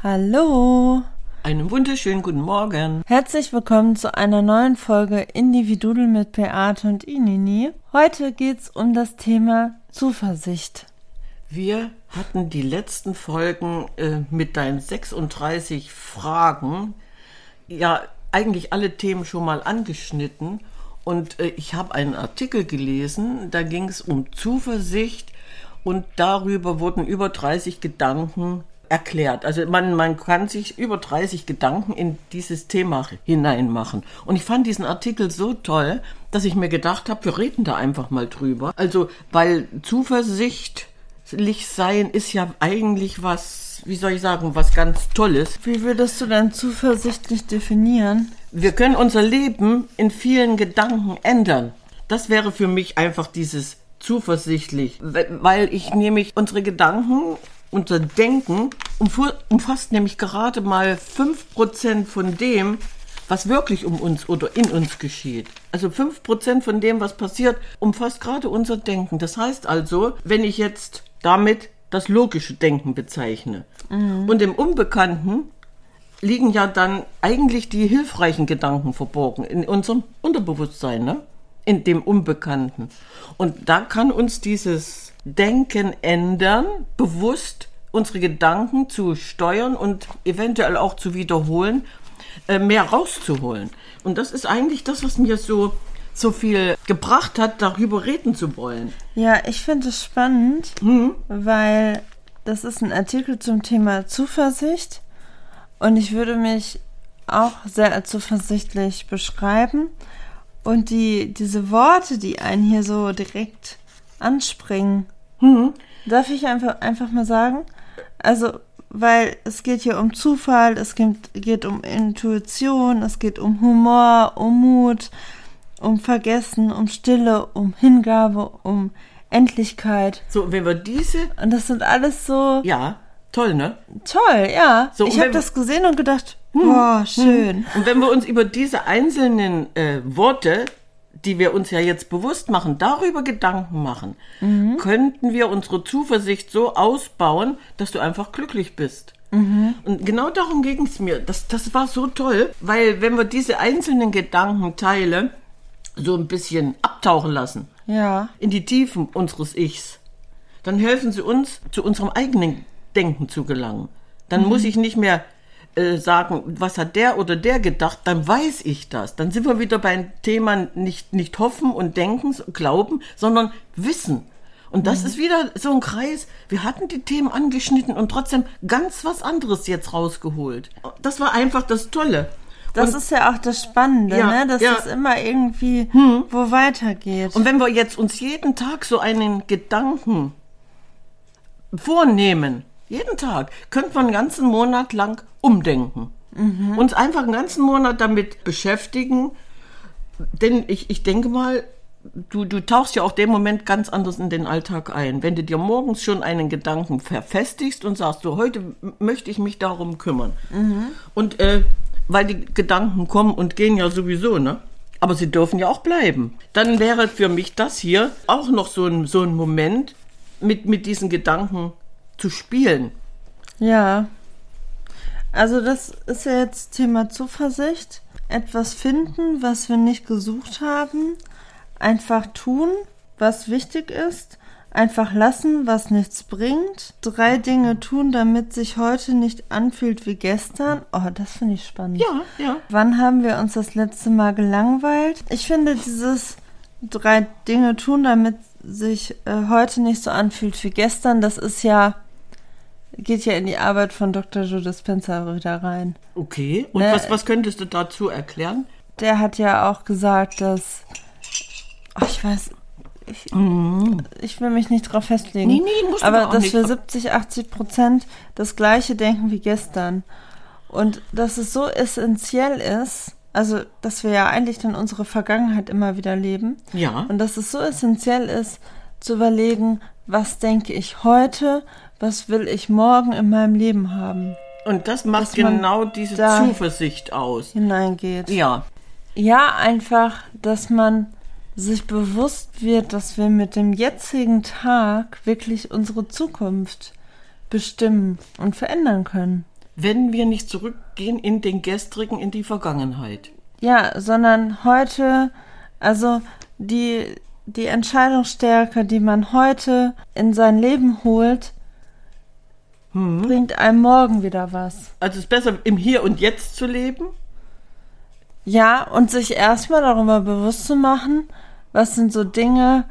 Hallo. Einen wunderschönen guten Morgen. Herzlich willkommen zu einer neuen Folge Individudel mit Beate und Inini. Heute geht's um das Thema Zuversicht. Wir hatten die letzten Folgen äh, mit deinen 36 Fragen ja eigentlich alle Themen schon mal angeschnitten und äh, ich habe einen Artikel gelesen, da ging es um Zuversicht und darüber wurden über 30 Gedanken erklärt. Also man, man kann sich über 30 Gedanken in dieses Thema hineinmachen. Und ich fand diesen Artikel so toll, dass ich mir gedacht habe, wir reden da einfach mal drüber. Also, weil zuversichtlich sein ist ja eigentlich was, wie soll ich sagen, was ganz Tolles. Wie würdest du denn zuversichtlich definieren? Wir können unser Leben in vielen Gedanken ändern. Das wäre für mich einfach dieses zuversichtlich, weil ich nämlich unsere Gedanken unser Denken umfasst nämlich gerade mal 5% von dem, was wirklich um uns oder in uns geschieht. Also 5% von dem, was passiert, umfasst gerade unser Denken. Das heißt also, wenn ich jetzt damit das logische Denken bezeichne mhm. und im Unbekannten liegen ja dann eigentlich die hilfreichen Gedanken verborgen in unserem Unterbewusstsein, ne? in dem Unbekannten. Und da kann uns dieses Denken ändern, bewusst unsere Gedanken zu steuern und eventuell auch zu wiederholen, äh, mehr rauszuholen. Und das ist eigentlich das, was mir so so viel gebracht hat, darüber reden zu wollen. Ja, ich finde es spannend, hm? weil das ist ein Artikel zum Thema Zuversicht und ich würde mich auch sehr zuversichtlich beschreiben. Und die, diese Worte, die einen hier so direkt anspringen, hm. Darf ich einfach, einfach mal sagen? Also, weil es geht hier um Zufall, es geht, geht um Intuition, es geht um Humor, um Mut, um Vergessen, um Stille, um Hingabe, um Endlichkeit. So, wenn wir diese. Und das sind alles so. Ja, toll, ne? Toll, ja. So, ich habe das gesehen und gedacht, hm, boah, hm. schön. Hm. Und wenn wir uns über diese einzelnen äh, Worte die wir uns ja jetzt bewusst machen, darüber Gedanken machen, mhm. könnten wir unsere Zuversicht so ausbauen, dass du einfach glücklich bist. Mhm. Und genau darum ging es mir. Das, das war so toll, weil wenn wir diese einzelnen Gedankenteile so ein bisschen abtauchen lassen, ja. in die Tiefen unseres Ichs, dann helfen sie uns, zu unserem eigenen Denken zu gelangen. Dann mhm. muss ich nicht mehr äh, sagen, was hat der oder der gedacht, dann weiß ich das. Dann sind wir wieder beim Thema nicht, nicht hoffen und denken, glauben, sondern wissen. Und das mhm. ist wieder so ein Kreis. Wir hatten die Themen angeschnitten und trotzdem ganz was anderes jetzt rausgeholt. Das war einfach das Tolle. Das und, ist ja auch das Spannende, ja, ne? dass ja. es immer irgendwie hm. wo weitergeht. Und wenn wir jetzt uns jeden Tag so einen Gedanken vornehmen, jeden Tag, könnte man einen ganzen Monat lang umdenken. Mhm. Uns einfach einen ganzen Monat damit beschäftigen. Denn ich, ich denke mal, du, du tauchst ja auch den Moment ganz anders in den Alltag ein. Wenn du dir morgens schon einen Gedanken verfestigst und sagst, so heute möchte ich mich darum kümmern. Mhm. Und äh, weil die Gedanken kommen und gehen ja sowieso, ne? Aber sie dürfen ja auch bleiben. Dann wäre für mich das hier auch noch so ein, so ein Moment, mit, mit diesen Gedanken zu spielen. Ja. Also das ist ja jetzt Thema Zuversicht. Etwas finden, was wir nicht gesucht haben. Einfach tun, was wichtig ist. Einfach lassen, was nichts bringt. Drei Dinge tun, damit sich heute nicht anfühlt wie gestern. Oh, das finde ich spannend. Ja, ja. Wann haben wir uns das letzte Mal gelangweilt? Ich finde dieses drei Dinge tun, damit sich äh, heute nicht so anfühlt wie gestern, das ist ja geht ja in die Arbeit von Dr. Joe Dispenza wieder rein. Okay, und ne? was, was könntest du dazu erklären? Der hat ja auch gesagt, dass. Ach, ich weiß. Ich, mhm. ich will mich nicht drauf festlegen. Nee, nee, musst aber du dass nicht. wir 70, 80 Prozent das gleiche denken wie gestern. Und dass es so essentiell ist, also dass wir ja eigentlich dann unsere Vergangenheit immer wieder leben. Ja. Und dass es so essentiell ist, zu überlegen, was denke ich heute, was will ich morgen in meinem Leben haben. Und das macht genau diese Zuversicht aus. Hineingeht. Ja. Ja, einfach, dass man sich bewusst wird, dass wir mit dem jetzigen Tag wirklich unsere Zukunft bestimmen und verändern können. wenn wir nicht zurückgehen in den gestrigen, in die Vergangenheit. Ja, sondern heute, also die, die Entscheidungsstärke, die man heute in sein Leben holt, bringt einem morgen wieder was. Also es ist besser, im Hier und Jetzt zu leben. Ja, und sich erstmal darüber bewusst zu machen, was sind so Dinge,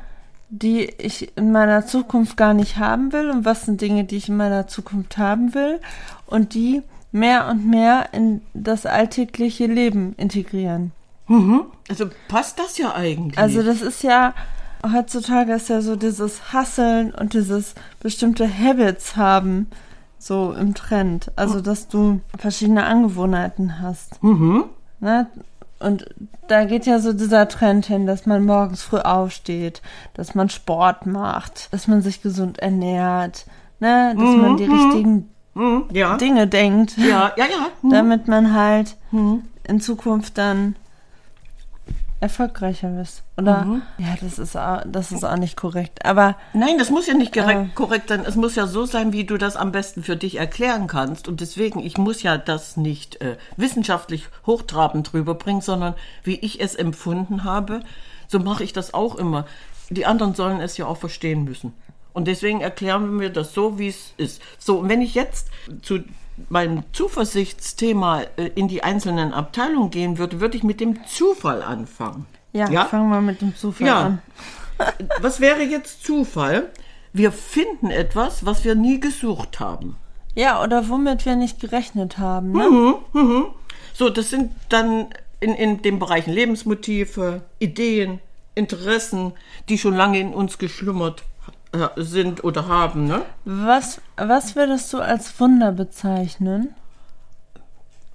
die ich in meiner Zukunft gar nicht haben will und was sind Dinge, die ich in meiner Zukunft haben will und die mehr und mehr in das alltägliche Leben integrieren. Also passt das ja eigentlich. Also das ist ja heutzutage ist ja so dieses Hasseln und dieses bestimmte Habits haben so im Trend. Also dass du verschiedene Angewohnheiten hast. Ne? Und da geht ja so dieser Trend hin, dass man morgens früh aufsteht, dass man Sport macht, dass man sich gesund ernährt, ne? dass man die richtigen Hm, ja. Dinge denkt, Ja, ja, ja. Hm. damit man halt in Zukunft dann erfolgreicher ist. Oder? Ja, das ist, auch, das ist auch nicht korrekt. Aber Nein, das muss ja nicht Äh. korrekt, korrekt sein. Es muss ja so sein, wie du das am besten für dich erklären kannst. Und deswegen, ich muss ja das nicht äh, wissenschaftlich hochtrabend rüberbringen, sondern wie ich es empfunden habe, so mache ich das auch immer. Die anderen sollen es ja auch verstehen müssen. Und deswegen erklären wir das so, wie es ist. So, und wenn ich jetzt zu meinem Zuversichtsthema äh, in die einzelnen Abteilungen gehen würde, würde ich mit dem Zufall anfangen. ja, Ja? fangen wir mit dem Zufall Ja. an. Was wäre jetzt Zufall? Wir finden etwas, was wir nie gesucht haben. Ja, oder womit wir nicht gerechnet haben. Ne? So, das sind dann in, in den Bereichen Lebensmotive, Ideen, Interessen, die schon lange in uns geschlummert sind oder haben. Ne? Was, was würdest du als Wunder bezeichnen?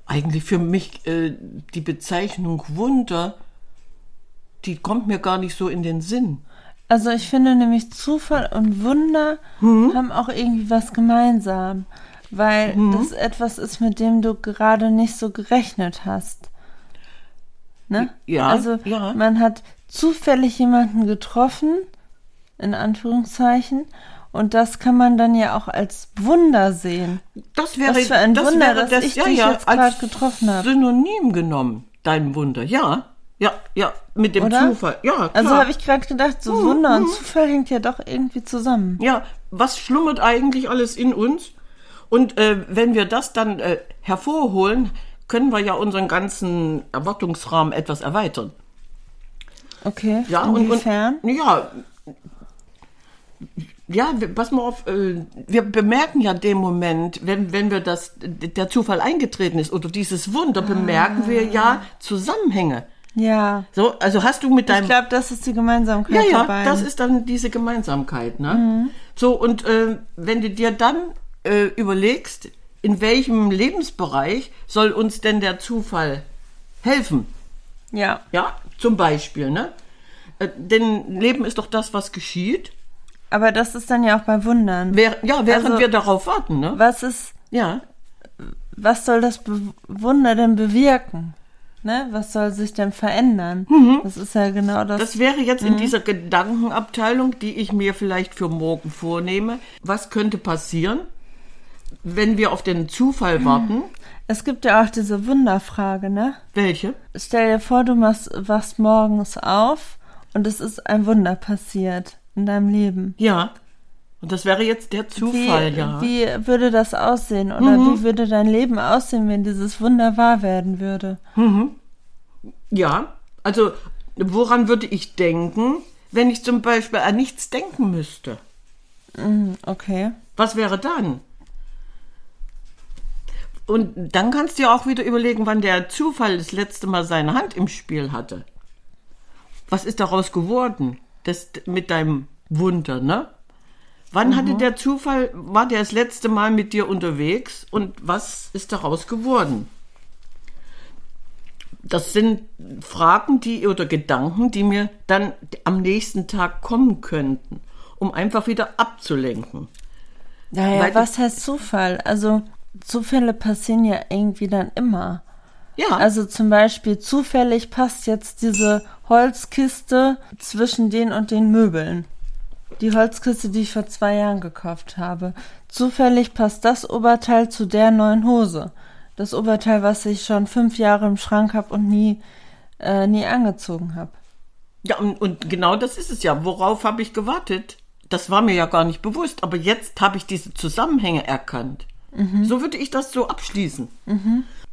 Eigentlich für mich äh, die Bezeichnung Wunder, die kommt mir gar nicht so in den Sinn. Also ich finde nämlich Zufall und Wunder Mhm. haben auch irgendwie was gemeinsam, weil das etwas ist, mit dem du gerade nicht so gerechnet hast. Ne? Ja, Also ja. man hat zufällig jemanden getroffen, in Anführungszeichen, und das kann man dann ja auch als Wunder sehen. Das wäre, Was für ein das Wunder, wäre dass ich dich jetzt als grad getroffen hab. Synonym genommen, dein Wunder. Ja, ja, ja, mit dem Oder? Zufall. Ja, klar. Also habe ich gerade gedacht, so Wunder und Zufall hängt ja doch irgendwie zusammen. Ja, was schlummert eigentlich alles in uns? Und äh, wenn wir das dann äh, hervorholen, können wir ja unseren ganzen Erwartungsrahmen etwas erweitern. Okay, Ja, und, inwiefern? und ja, ja, wir- pass mal auf, äh, wir bemerken ja den Moment, wenn, wenn wir das, der Zufall eingetreten ist oder dieses Wunder, bemerken wir ja Zusammenhänge. ja. So, also hast du mit Ich deinem glaube, das ist die Gemeinsamkeit ja, ja, beiden. das ist dann diese Gemeinsamkeit. Ne? So, und äh, wenn du dir dann äh, überlegst, in welchem Lebensbereich soll uns denn der Zufall helfen? ja. Ja, zum Beispiel. Ne? Äh, denn Leben ist doch das, was geschieht. Aber das ist dann ja auch bei Wundern. Wer, ja, während Also- wir darauf warten. Ne? Was ist, Ja, was soll das Be Wunder denn bewirken? Ne? Was soll sich denn verändern? Das ist ja genau das. das wäre jetzt in dieser Gedankenabteilung, die ich mir vielleicht für morgen vornehme. Was könnte passieren, wenn wir auf den Zufall warten? es gibt ja auch diese Wunderfrage, ne? Welche? Stell dir vor, du machst, wachst morgens auf und es ist ein Wunder passiert in deinem Leben. Ja. Und das wäre jetzt der Wie, Zufall, ja. Mhm. wie würde das aussehen? Oder wie würde dein Leben aussehen, wenn dieses Wunder wahr werden würde? Ja. Also, woran würde ich denken, wenn ich zum Beispiel an nichts denken müsste? Hm, Okay. Was wäre dann? Und dann kannst du ja auch wieder überlegen, wann der Zufall das letzte Mal seine Hand im Spiel hatte. Was ist daraus geworden? Das mit deinem Wunder, ne? Wann hatte der Zufall, war der das letzte Mal mit dir unterwegs und was ist daraus geworden? Das sind Fragen, die oder Gedanken, die mir dann am nächsten Tag kommen könnten, um einfach wieder abzulenken. Naja, Weil- was heißt Zufall? Also, Zufälle passieren ja irgendwie dann immer. Ja, Also zum Beispiel zufällig passt jetzt diese Holzkiste zwischen den und den Möbeln. die Holzkiste, die ich vor zwei Jahren gekauft habe. Zufällig passt das Oberteil zu der neuen Hose. Das Oberteil, was ich schon fünf Jahre im Schrank habe und nie, äh, nie angezogen habe. Ja, und, und genau das ist es ja. Worauf habe ich gewartet? Das war mir ja gar nicht bewusst, aber jetzt habe ich diese Zusammenhänge erkannt. So würde ich das so abschließen.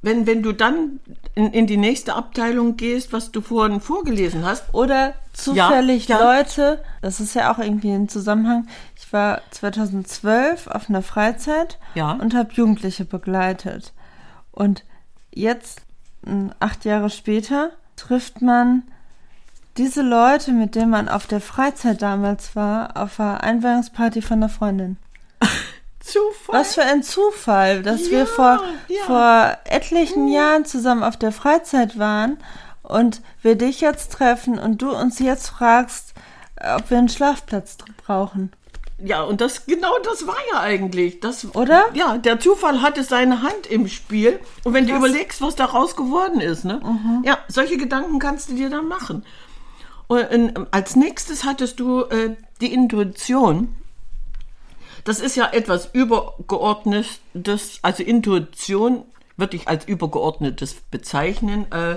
Wenn, wenn du dann in, in die nächste Abteilung gehst, was du vorhin vorgelesen hast, Oder zufällig Ja, ja. Leute, das ist ja auch irgendwie ein Zusammenhang. Ich war 2012 auf einer Freizeit Ja. und habe Jugendliche begleitet. Und jetzt, m, acht Jahre später, trifft man diese Leute, mit denen man auf der Freizeit damals war, auf einer Einweihungsparty von einer Freundin. Zufall. Was für ein Zufall, dass Ja, wir vor, ja. vor etlichen Jahren zusammen auf der Freizeit waren und wir dich jetzt treffen und du uns jetzt fragst, ob wir einen Schlafplatz brauchen. Ja, und das genau das war ja eigentlich. Das, Oder? Ja, der Zufall hatte seine Hand im Spiel. Und wenn du überlegst, was daraus geworden ist, ne? Ja, solche Gedanken kannst du dir dann machen. Und ähm, als nächstes hattest du äh, die Intuition. Das ist ja etwas übergeordnetes, also Intuition würde ich als übergeordnetes bezeichnen, äh,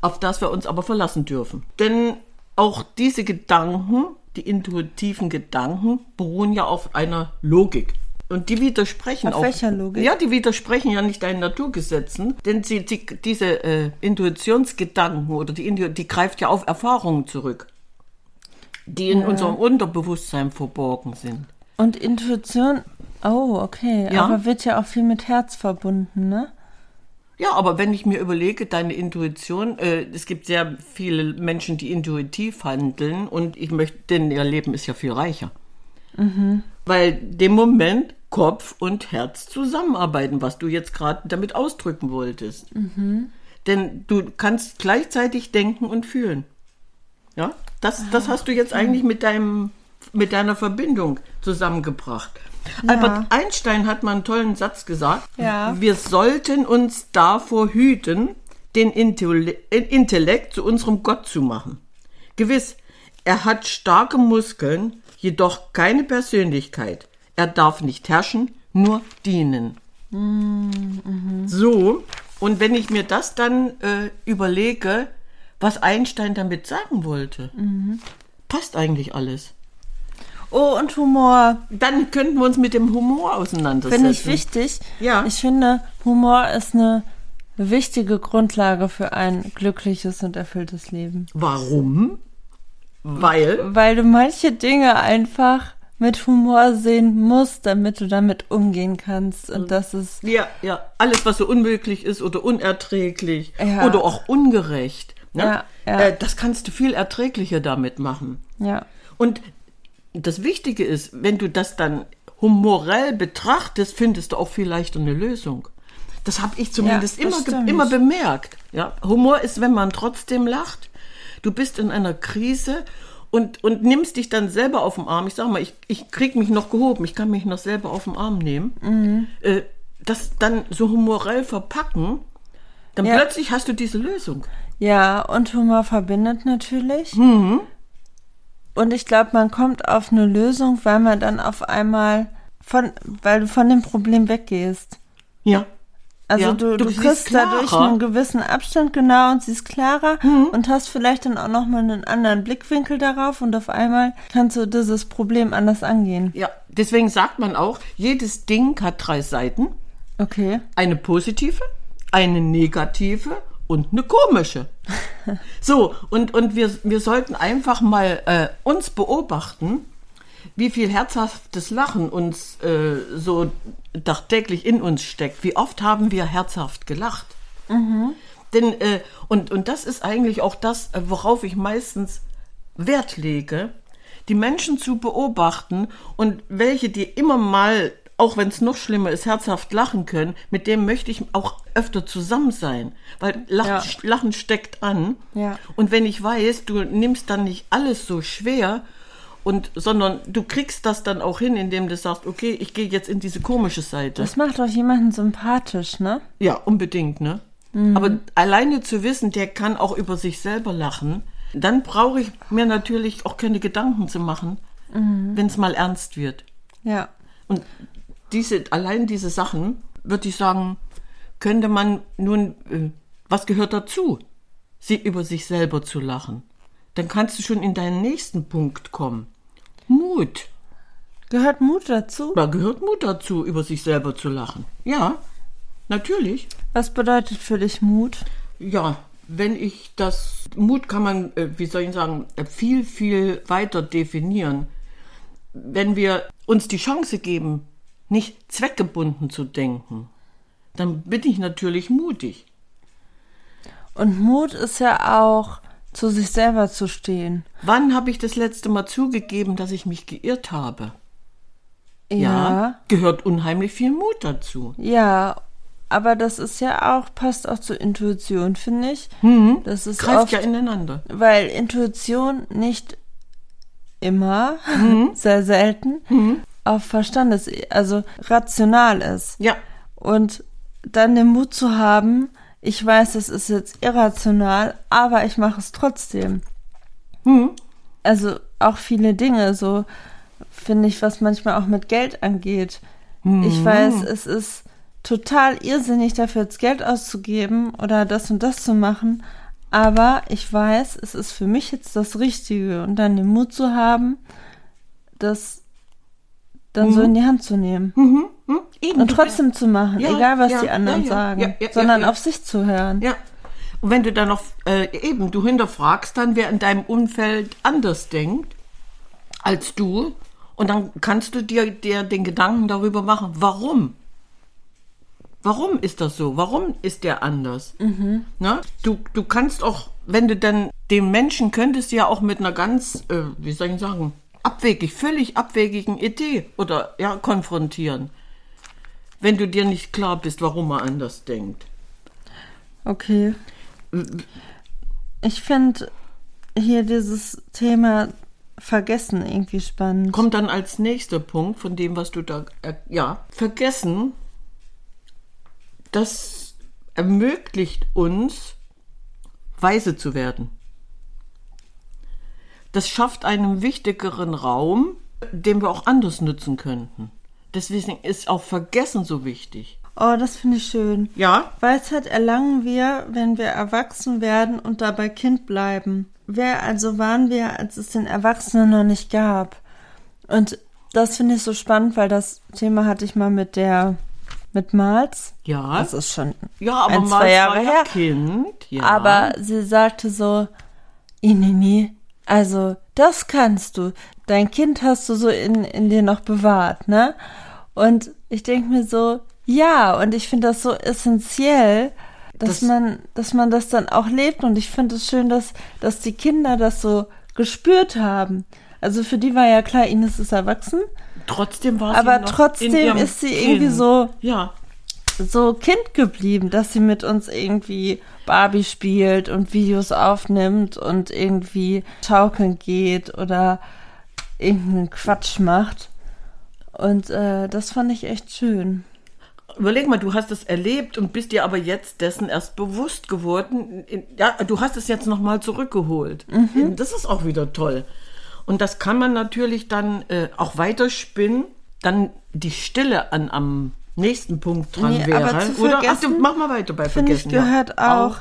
auf das wir uns aber verlassen dürfen. Denn auch diese Gedanken, die intuitiven Gedanken, beruhen ja auf einer Logik. Und die widersprechen Auf auch. welcher Logik? Ja, die widersprechen ja nicht deinen Naturgesetzen, denn sie, sie, diese äh, Intuitionsgedanken oder die, die greift ja auf Erfahrungen zurück, die in unserem Unterbewusstsein verborgen sind. Und Intuition, oh, okay, Ja. aber wird ja auch viel mit Herz verbunden, ne? Ja, aber wenn ich mir überlege, deine Intuition, äh, es gibt sehr viele Menschen, die intuitiv handeln und ich möchte, denn ihr Leben ist ja viel reicher. Weil dem Moment Kopf und Herz zusammenarbeiten, was du jetzt gerade damit ausdrücken wolltest. Denn du kannst gleichzeitig denken und fühlen. Ja, das, das hast du jetzt eigentlich mit deinem, mit deiner Verbindung zusammengebracht. Albert Einstein hat mal einen tollen Satz gesagt. Ja. Wir sollten uns davor hüten, den Intelle- Intellekt zu unserem Gott zu machen. Gewiss, er hat starke Muskeln, jedoch keine Persönlichkeit. Er darf nicht herrschen, nur dienen. So, und wenn ich mir das dann äh, überlege, was Einstein damit sagen wollte, passt eigentlich alles. Oh, und Humor. Dann könnten wir uns mit dem Humor auseinandersetzen. Finde ich wichtig. Ja. Ich finde, Humor ist eine wichtige Grundlage für ein glückliches und erfülltes Leben. Warum? Weil, Weil du manche Dinge einfach mit Humor sehen musst, damit du damit umgehen kannst. Und das ist, ja, ja, alles, was so unmöglich ist oder unerträglich Ja. oder auch ungerecht, ne? Ja, ja. Äh, das kannst du viel erträglicher damit machen. ja. Und das Wichtige ist, wenn du das dann humorell betrachtest, findest du auch viel leichter eine Lösung. Das habe ich zumindest Ja, immer, immer bemerkt. Ja, Humor ist, wenn man trotzdem lacht. Du bist in einer Krise und, und nimmst dich dann selber auf den Arm. Ich sag mal, ich, ich krieg mich noch gehoben, ich kann mich noch selber auf den Arm nehmen. Mhm. Äh, das dann so humorell verpacken, dann Ja. plötzlich hast du diese Lösung. Ja, und Humor verbindet natürlich. Mhm. Und ich glaube, man kommt auf eine Lösung, weil man dann auf einmal von, weil du von dem Problem weggehst. Ja. Also Ja, du, du du, kriegst dadurch einen gewissen Abstand genau und siehst klarer Mhm. und hast vielleicht dann auch nochmal einen anderen Blickwinkel darauf und auf einmal kannst du dieses Problem anders angehen. Ja, deswegen sagt man auch, jedes Ding hat drei Seiten. Okay. Eine positive, eine negative und eine komische. So, und, und wir, wir sollten einfach mal äh, uns beobachten, wie viel herzhaftes Lachen uns äh, so tagtäglich in uns steckt. Wie oft haben wir herzhaft gelacht? Denn, äh, und, und das ist eigentlich auch das, äh, worauf ich meistens Wert lege, die Menschen zu beobachten und welche, die immer mal, auch wenn es noch schlimmer ist, herzhaft lachen können, mit dem möchte ich auch öfter zusammen sein. Weil Lachen, Ja. Lachen steckt an. Ja. Und wenn ich weiß, du nimmst dann nicht alles so schwer, und, sondern du kriegst das dann auch hin, indem du sagst, okay, ich gehe jetzt in diese komische Seite. Das macht doch jemanden sympathisch, ne? Ja, unbedingt, ne? Aber alleine zu wissen, der kann auch über sich selber lachen, dann brauche ich mir natürlich auch keine Gedanken zu machen, wenn es mal ernst wird. Ja. Und diese, allein diese Sachen, würde ich sagen, könnte man nun, äh, was gehört dazu? Sie über sich selber zu lachen. Dann kannst du schon in deinen nächsten Punkt kommen. Mut. Gehört Mut dazu? Da gehört Mut dazu, über sich selber zu lachen. Ja, natürlich. Was bedeutet für dich Mut? Ja, wenn ich das, Mut kann man, äh, wie soll ich sagen, äh, viel, viel weiter definieren. Wenn wir uns die Chance geben, nicht zweckgebunden zu denken, dann bin ich natürlich mutig. Und Mut ist ja auch, zu sich selber zu stehen. Wann habe ich das letzte Mal zugegeben, dass ich mich geirrt habe? Ja. gehört unheimlich viel Mut dazu. Ja, aber das ist ja auch, passt auch zur Intuition, finde ich. Das ist Greift oft, ja ineinander. weil Intuition nicht immer, sehr selten, auf Verstandes, also rational ist. Ja, Und dann den Mut zu haben, ich weiß, es ist jetzt irrational, aber ich mache es trotzdem. Also auch viele Dinge, so finde ich, was manchmal auch mit Geld angeht. Ich weiß, es ist total irrsinnig, dafür jetzt Geld auszugeben oder das und das zu machen, aber ich weiß, es ist für mich jetzt das Richtige und dann den Mut zu haben, das dann so in die Hand zu nehmen eben. und trotzdem zu machen, Ja, egal was ja, die anderen ja, sagen, sondern auf sich zu hören. Ja. Und wenn du dann noch äh, eben, du hinterfragst dann, wer in deinem Umfeld anders denkt als du, und dann kannst du dir, dir den Gedanken darüber machen, warum? Warum ist das so? Warum ist der anders? Ne? Du, du kannst auch, wenn du dann dem Menschen könntest ja auch mit einer ganz, äh, wie soll ich sagen, abwegig, völlig abwegigen Idee oder ja, konfrontieren. Wenn du dir nicht klar bist, warum er anders denkt. Okay. Ich finde hier dieses Thema Vergessen irgendwie spannend. kommt dann als nächster Punkt von dem, was du da, äh, ja, vergessen, das ermöglicht uns, weise zu werden. Das schafft einen wichtigeren Raum, den wir auch anders nutzen könnten. Deswegen ist auch Vergessen so wichtig. Oh, das finde ich schön. Ja, Weisheit erlangen wir, wenn wir erwachsen werden und dabei Kind bleiben. Wer also waren wir, als es den Erwachsenen noch nicht gab? Und das finde ich so spannend, weil das Thema hatte ich mal mit der, mit Mals. ja, Das ist schon ja, aber ein, zwei Jahre war ja her. Kind, ja. Aber sie sagte so, Inini, also das kannst du. Dein Kind hast du so in, in dir noch bewahrt, ne? Und ich denke mir so, ja, und ich finde das so essentiell, dass Das- man, dass man das dann auch lebt. Und ich finde es schön, dass, dass die Kinder das so gespürt haben. Also für die war ja klar, Ines ist erwachsen, trotzdem war sie aber trotzdem ist sie Kind. irgendwie so, Ja, so Kind geblieben, dass sie mit uns irgendwie Barbie spielt und Videos aufnimmt und irgendwie schaukeln geht oder irgendeinen Quatsch macht. Und äh, das fand ich echt schön. Überleg mal, du hast es erlebt und bist dir aber jetzt dessen erst bewusst geworden. Ja, du hast es jetzt nochmal zurückgeholt. Das ist auch wieder toll. Und das kann man natürlich dann äh, auch weiterspinnen, dann die Stille an am nächsten Punkt dran Nee, wäre. aber zu Oder ach, du, vergessen, mach mal weiter bei Finde ich Vergessen. ja. gehört auch,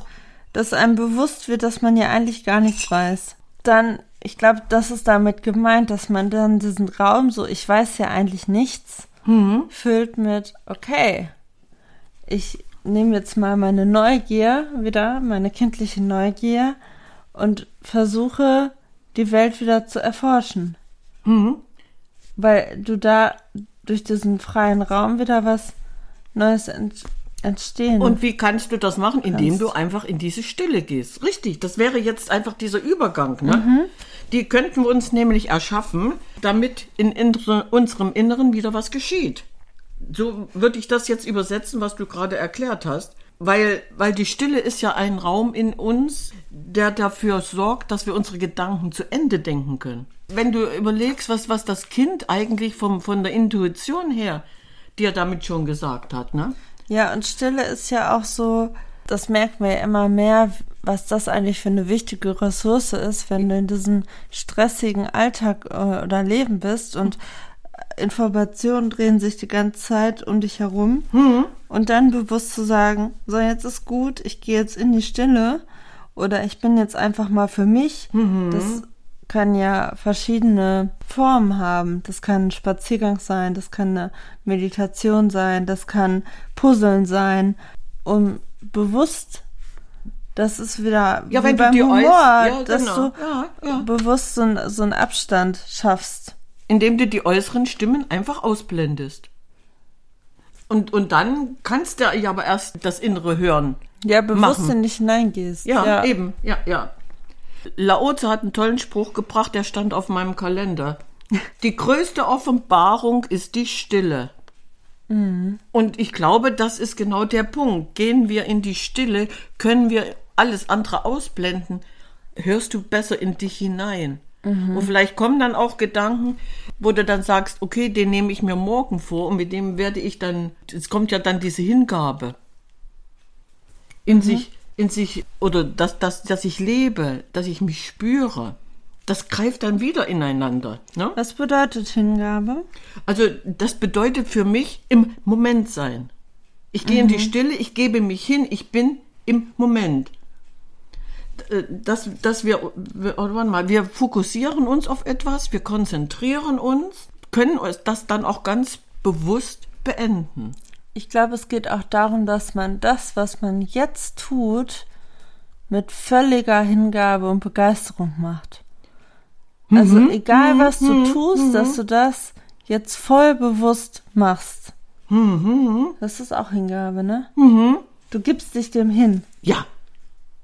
dass einem bewusst wird, dass man ja eigentlich gar nichts weiß. Dann, ich glaube, das ist damit gemeint, dass man dann diesen Raum so, ich weiß ja eigentlich nichts, füllt mit, okay, ich nehme jetzt mal meine Neugier wieder, meine kindliche Neugier und versuche, die Welt wieder zu erforschen. Weil du da durch diesen freien Raum wieder was Neues ent entstehen. Und wie kannst du das machen? Indem Kannst. du einfach in diese Stille gehst. Richtig, das wäre jetzt einfach dieser Übergang. Ne? Mhm. Die könnten wir uns nämlich erschaffen, damit in innere, unserem Inneren wieder was geschieht. So würde ich das jetzt übersetzen, was du gerade erklärt hast. Weil, weil die Stille ist ja ein Raum in uns, der dafür sorgt, dass wir unsere Gedanken zu Ende denken können. Wenn du überlegst, was, was das Kind eigentlich vom, von der Intuition her dir damit schon gesagt hat, ne? Ja, und Stille ist ja auch so das merken wir ja immer mehr, was das eigentlich für eine wichtige Ressource ist, wenn du in diesem stressigen Alltag äh, oder Leben bist und Informationen drehen sich die ganze Zeit um dich herum Mhm. und dann bewusst zu sagen, so jetzt ist gut, ich gehe jetzt in die Stille oder ich bin jetzt einfach mal für mich. Mhm. Das kann ja verschiedene Formen haben. Das kann ein Spaziergang sein, das kann eine Meditation sein, das kann Puzzeln sein, um bewusst das ist wieder Ja, wie beim Humor, ja, dass genau. du Ja, ja. bewusst so, ein, so einen Abstand schaffst. Indem du die äußeren Stimmen einfach ausblendest. Und, und dann kannst du ja aber erst das Innere hören. Ja, bewusst Machen. in dich hineingehst. Ja, eben, ja, ja. Laoze hat einen tollen Spruch gebracht, der stand auf meinem Kalender. Die größte Offenbarung ist die Stille. Und ich glaube, das ist genau der Punkt. Gehen wir in die Stille, können wir alles andere ausblenden, hörst du besser in dich hinein. Und vielleicht kommen dann auch Gedanken, wo du dann sagst, okay, den nehme ich mir morgen vor und mit dem werde ich dann, es kommt ja dann diese Hingabe in sich, in sich, oder dass, dass, dass ich lebe, dass ich mich spüre. Das greift dann wieder ineinander. Ne? Was bedeutet Hingabe? Also das bedeutet für mich im Moment sein. Ich gehe in die Stille, ich gebe mich hin, ich bin im Moment. Äh, Dass, dass wir, warte mal, wir fokussieren uns auf etwas, wir konzentrieren uns, können uns das dann auch ganz bewusst beenden. Ich glaube, es geht auch darum, dass man das, was man jetzt tut, mit völliger Hingabe und Begeisterung macht. Also egal, was du tust, dass du das jetzt voll bewusst machst. Das ist auch Hingabe, ne? Du gibst dich dem hin. Ja.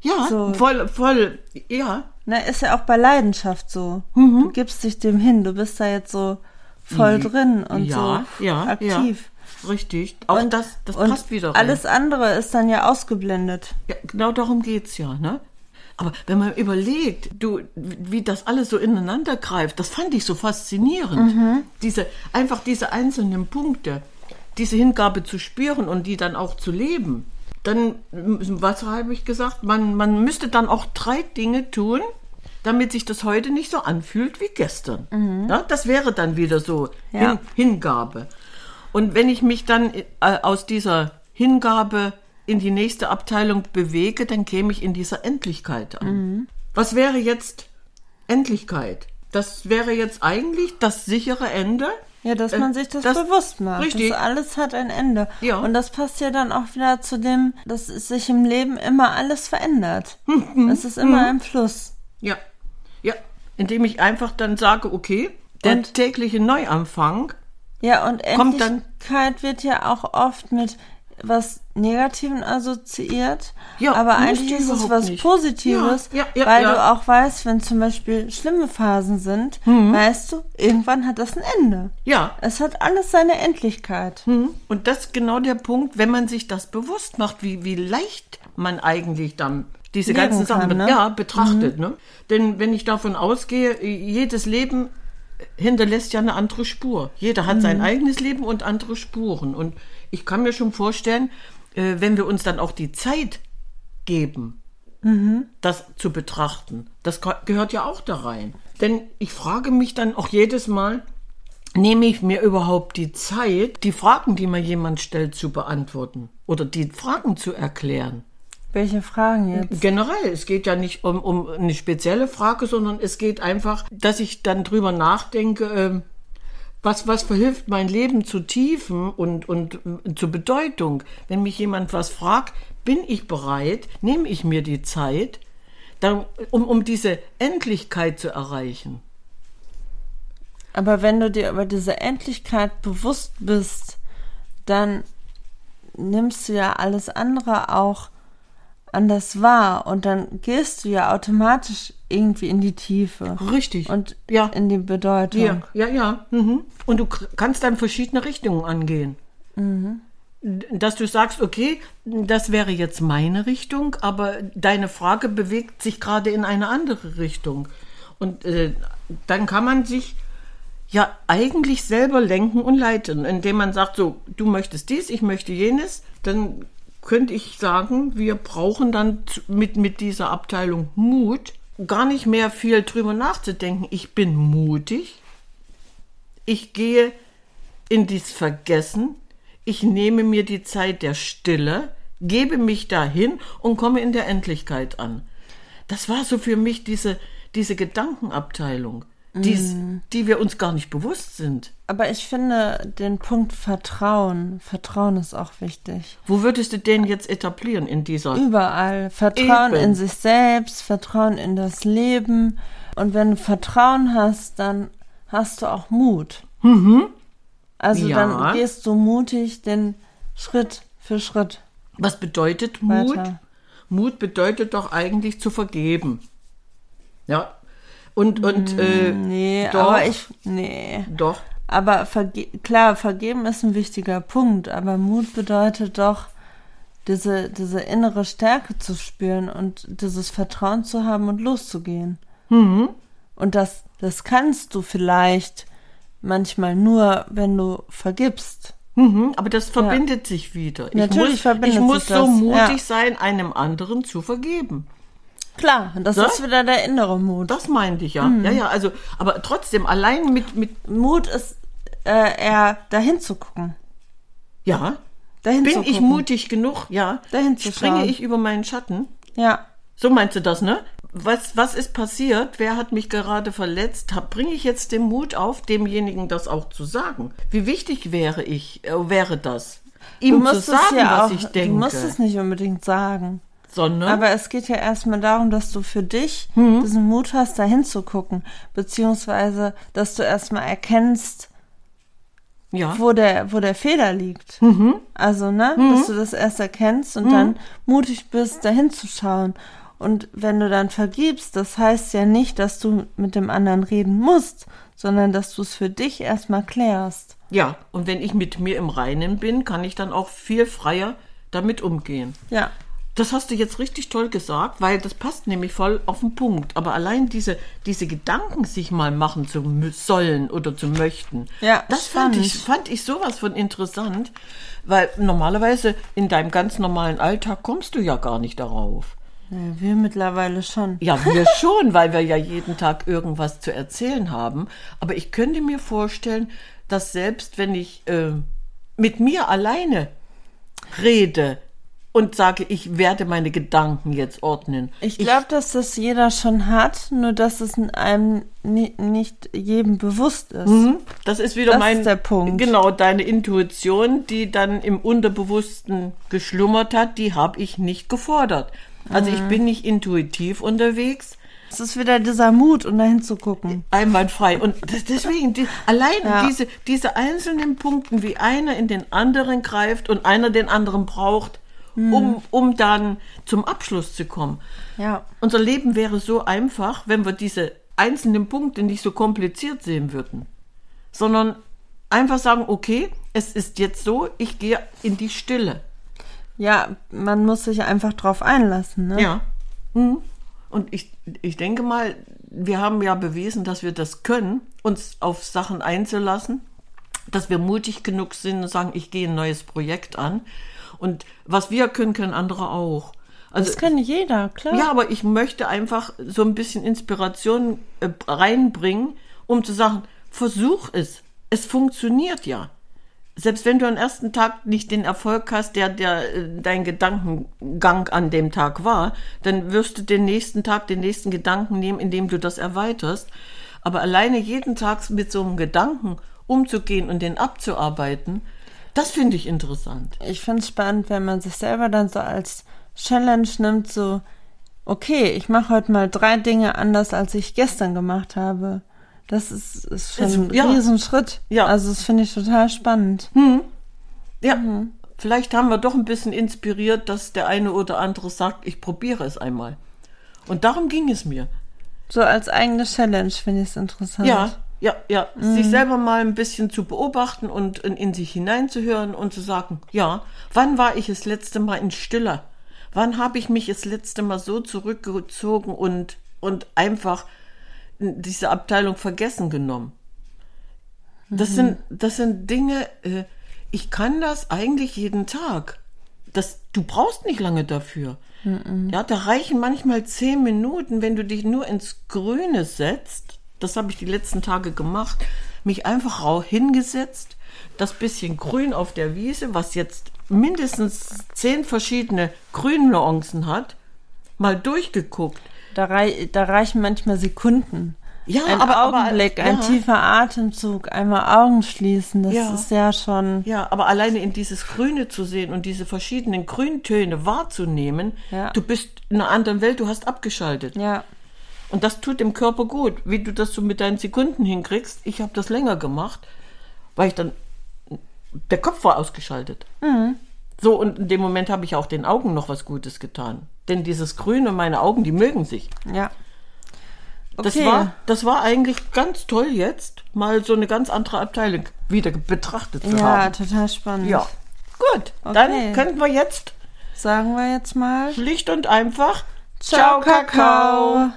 Ja, So. voll, voll, ja. Na, ist ja auch bei Leidenschaft so. Du gibst dich dem hin. Du bist da jetzt so voll drin und ja, so ja, aktiv. Ja, richtig. Auch Und, das, das und passt wieder rein. Alles andere ist dann ja ausgeblendet. Ja, genau darum geht's ja, ne? Aber wenn man überlegt, du, wie das alles so ineinander greift, das fand ich so faszinierend. Diese, einfach diese einzelnen Punkte, diese Hingabe zu spüren und die dann auch zu leben. Dann, was habe ich gesagt? Man, man müsste dann auch drei Dinge tun, damit sich das heute nicht so anfühlt wie gestern. Ja, das wäre dann wieder so Ja. Hin, Hingabe. Und wenn ich mich dann äh, aus dieser Hingabe in die nächste Abteilung bewege, dann käme ich in dieser Endlichkeit an. Was wäre jetzt Endlichkeit? Das wäre jetzt eigentlich das sichere Ende. Ja, dass Äh, man sich das, das- bewusst macht. richtig. Das alles hat ein Ende. Ja. Und das passt ja dann auch wieder zu dem, dass sich im Leben immer alles verändert. Mhm. Es ist immer im Fluss. Ja, ja. Indem ich einfach dann sage, okay, der Und- tägliche Neuanfang, Ja, und Endlichkeit wird ja auch oft mit was Negativen assoziiert. Ja, aber eigentlich ist es was nicht. Positives, Ja, ja, weil du auch weißt, wenn zum Beispiel schlimme Phasen sind, Mhm. weißt du, irgendwann hat das ein Ende. ja. Es hat alles seine Endlichkeit. Mhm. Und das ist genau der Punkt, wenn man sich das bewusst macht, wie, wie leicht man eigentlich dann diese Leben ganzen Sachen kann, be- ne? ja, betrachtet. Ne? Denn wenn ich davon ausgehe, jedes Leben hinterlässt ja eine andere Spur. Jeder hat sein eigenes Leben und andere Spuren. Und ich kann mir schon vorstellen, äh, wenn wir uns dann auch die Zeit geben, das zu betrachten, das ge- gehört ja auch da rein. Denn ich frage mich dann auch jedes Mal, nehme ich mir überhaupt die Zeit, die Fragen, die mir jemand stellt, zu beantworten oder die Fragen zu erklären? Welche Fragen jetzt? Generell, es geht ja nicht um, um eine spezielle Frage, sondern es geht einfach, dass ich dann drüber nachdenke, ähm, was, was verhilft mein Leben zu Tiefen und, und äh, zur Bedeutung. Wenn mich jemand was fragt, bin ich bereit, nehme ich mir die Zeit, dann, um, um diese Endlichkeit zu erreichen. Aber wenn du dir über diese Endlichkeit bewusst bist, dann nimmst du ja alles andere auch anders wahr und dann gehst du ja automatisch irgendwie in die Tiefe Richtig. und ja. in die Bedeutung. Ja, ja, ja. Mhm. Und du kannst dann verschiedene Richtungen angehen. D- Dass du sagst, okay, das wäre jetzt meine Richtung, aber deine Frage bewegt sich gerade in eine andere Richtung. Und äh, dann kann man sich ja eigentlich selber lenken und leiten, indem man sagt, so, du möchtest dies, ich möchte jenes, dann könnte ich sagen, wir brauchen dann mit, mit dieser Abteilung Mut gar nicht mehr viel drüber nachzudenken. Ich bin mutig. Ich gehe in dies Vergessen. Ich nehme mir die Zeit der Stille, gebe mich dahin und komme in der Endlichkeit an. Das war so für mich diese, diese Gedankenabteilung, dies, mm. die wir uns gar nicht bewusst sind. Aber ich finde den Punkt Vertrauen, Vertrauen ist auch wichtig. Wo würdest du den jetzt etablieren in dieser? Überall. Vertrauen Eben. in sich selbst, Vertrauen in das Leben. Und wenn du Vertrauen hast, dann hast du auch Mut. Mhm. Also ja. dann gehst du mutig den Schritt für Schritt. Was bedeutet Mut? Weiter. Mut bedeutet doch eigentlich zu vergeben. Ja. Und, und, mm, äh, nee, doch, aber ich, nee. Doch. Aber verge klar, vergeben ist ein wichtiger Punkt, aber Mut bedeutet doch, diese, diese innere Stärke zu spüren und dieses Vertrauen zu haben und loszugehen. Mhm. Und das, das kannst du vielleicht manchmal nur, wenn du vergibst. Mhm, aber das verbindet ja. sich wieder. Ich Natürlich muss, verbindet ich muss sich so das. mutig ja. sein, einem anderen zu vergeben. Klar, das ja? ist wieder der innere Mut. Das meinte ich ja. Mhm. Ja, ja, also, aber trotzdem, allein mit. mit Mut ist äh, eher dahin zu gucken. Ja. Dahin Bin ich mutig genug? Ja. Dahin zu Springe schauen. ich über meinen Schatten? Ja. So meinst du das, ne? Was, was ist passiert? Wer hat mich gerade verletzt? Bringe ich jetzt den Mut auf, demjenigen das auch zu sagen? Wie wichtig wäre ich, äh, wäre das? Ihm zu sagen, ja was auch, ich denke. Du musst es nicht unbedingt sagen. Sondern? Aber es geht ja erstmal darum, dass du für dich mhm. diesen Mut hast, da hinzugucken. Beziehungsweise, dass du erstmal erkennst, ja. wo, der, wo der Fehler liegt. Mhm. Also, ne, mhm. dass du das erst erkennst und mhm. dann mutig bist, da hinzuschauen. Und wenn du dann vergibst, das heißt ja nicht, dass du mit dem anderen reden musst, sondern dass du es für dich erstmal klärst. Ja, und wenn ich mit mir im Reinen bin, kann ich dann auch viel freier damit umgehen. Ja. Das hast du jetzt richtig toll gesagt, weil das passt nämlich voll auf den Punkt. Aber allein diese, diese Gedanken sich mal machen zu sollen oder zu möchten, ja, das fand ich, fand ich sowas von interessant, weil normalerweise in deinem ganz normalen Alltag kommst du ja gar nicht darauf. Ja, wir mittlerweile schon. Ja, wir schon, weil wir ja jeden Tag irgendwas zu erzählen haben. Aber ich könnte mir vorstellen, dass selbst wenn ich äh, mit mir alleine rede und sage, ich werde meine Gedanken jetzt ordnen. Ich glaube, dass das jeder schon hat, nur dass es in einem nicht jedem bewusst ist. Mhm, das ist wieder das mein ist der Punkt. Genau, deine Intuition, die dann im Unterbewussten geschlummert hat, die habe ich nicht gefordert. Also ich bin nicht intuitiv unterwegs. Es ist wieder dieser Mut, um dahin zu gucken. Einwandfrei. Und deswegen, die, allein ja. diese, diese einzelnen Punkte, wie einer in den anderen greift und einer den anderen braucht, hm. um, um dann zum Abschluss zu kommen. Ja. Unser Leben wäre so einfach, wenn wir diese einzelnen Punkte nicht so kompliziert sehen würden, sondern einfach sagen, okay, es ist jetzt so, ich gehe in die Stille. Ja, man muss sich einfach drauf einlassen. Ne? Ja. Mhm. Und ich, ich denke mal, wir haben ja bewiesen, dass wir das können, uns auf Sachen einzulassen, dass wir mutig genug sind und sagen, ich gehe ein neues Projekt an. Und was wir können, können andere auch. Also, das kann jeder, klar. Ja, aber ich möchte einfach so ein bisschen Inspiration äh, reinbringen, um zu sagen, versuch es. Es funktioniert ja selbst wenn du am ersten Tag nicht den Erfolg hast, der, der äh, dein Gedankengang an dem Tag war, dann wirst du den nächsten Tag den nächsten Gedanken nehmen, indem du das erweiterst. Aber alleine jeden Tag mit so einem Gedanken umzugehen und den abzuarbeiten, das finde ich interessant. Ich finde es spannend, wenn man sich selber dann so als Challenge nimmt, so, okay, ich mache heute mal drei Dinge anders, als ich gestern gemacht habe. Das ist, ist schon ist, ein ja. Riesenschritt. Ja. Also das finde ich total spannend. Hm. Ja. Mhm. Vielleicht haben wir doch ein bisschen inspiriert, dass der eine oder andere sagt, ich probiere es einmal. Und darum ging es mir. So als eigene Challenge finde ich es interessant. Ja, ja, ja. Mhm. Sich selber mal ein bisschen zu beobachten und in, in sich hineinzuhören und zu sagen, ja, wann war ich das letzte Mal in Stiller? Wann habe ich mich das letzte Mal so zurückgezogen und, und einfach diese Abteilung vergessen genommen. Das, mhm. sind, das sind Dinge, äh, ich kann das eigentlich jeden Tag. das, du brauchst nicht lange dafür. Ja, da reichen manchmal zehn Minuten, wenn du dich nur ins Grüne setzt. Das habe ich die letzten Tage gemacht. Mich einfach rau hingesetzt, das bisschen Grün auf der Wiese, was jetzt mindestens zehn verschiedene Grünnuancen hat, mal durchgeguckt. Da, rei da reichen manchmal Sekunden. Ja, ein aber- aber- Augenblick, ein ja. tiefer Atemzug, einmal Augen schließen, das Ja. ist ja schon. Ja, aber alleine in dieses Grüne zu sehen und diese verschiedenen Grüntöne wahrzunehmen, Ja. du bist in einer anderen Welt, du hast abgeschaltet. Ja, Und das tut dem Körper gut. Wie du das so mit deinen Sekunden hinkriegst, ich habe das länger gemacht, weil ich dann, der Kopf war ausgeschaltet. Mhm. So, und in dem Moment habe ich auch den Augen noch was Gutes getan. Denn dieses Grün und meine Augen, die mögen sich. ja. Das, Okay. war, das war eigentlich ganz toll jetzt, mal so eine ganz andere Abteilung wieder betrachtet zu Ja, haben. total spannend. Ja, gut. Okay. Dann könnten wir jetzt Sagen wir jetzt mal. schlicht und einfach Ciao, Kakao.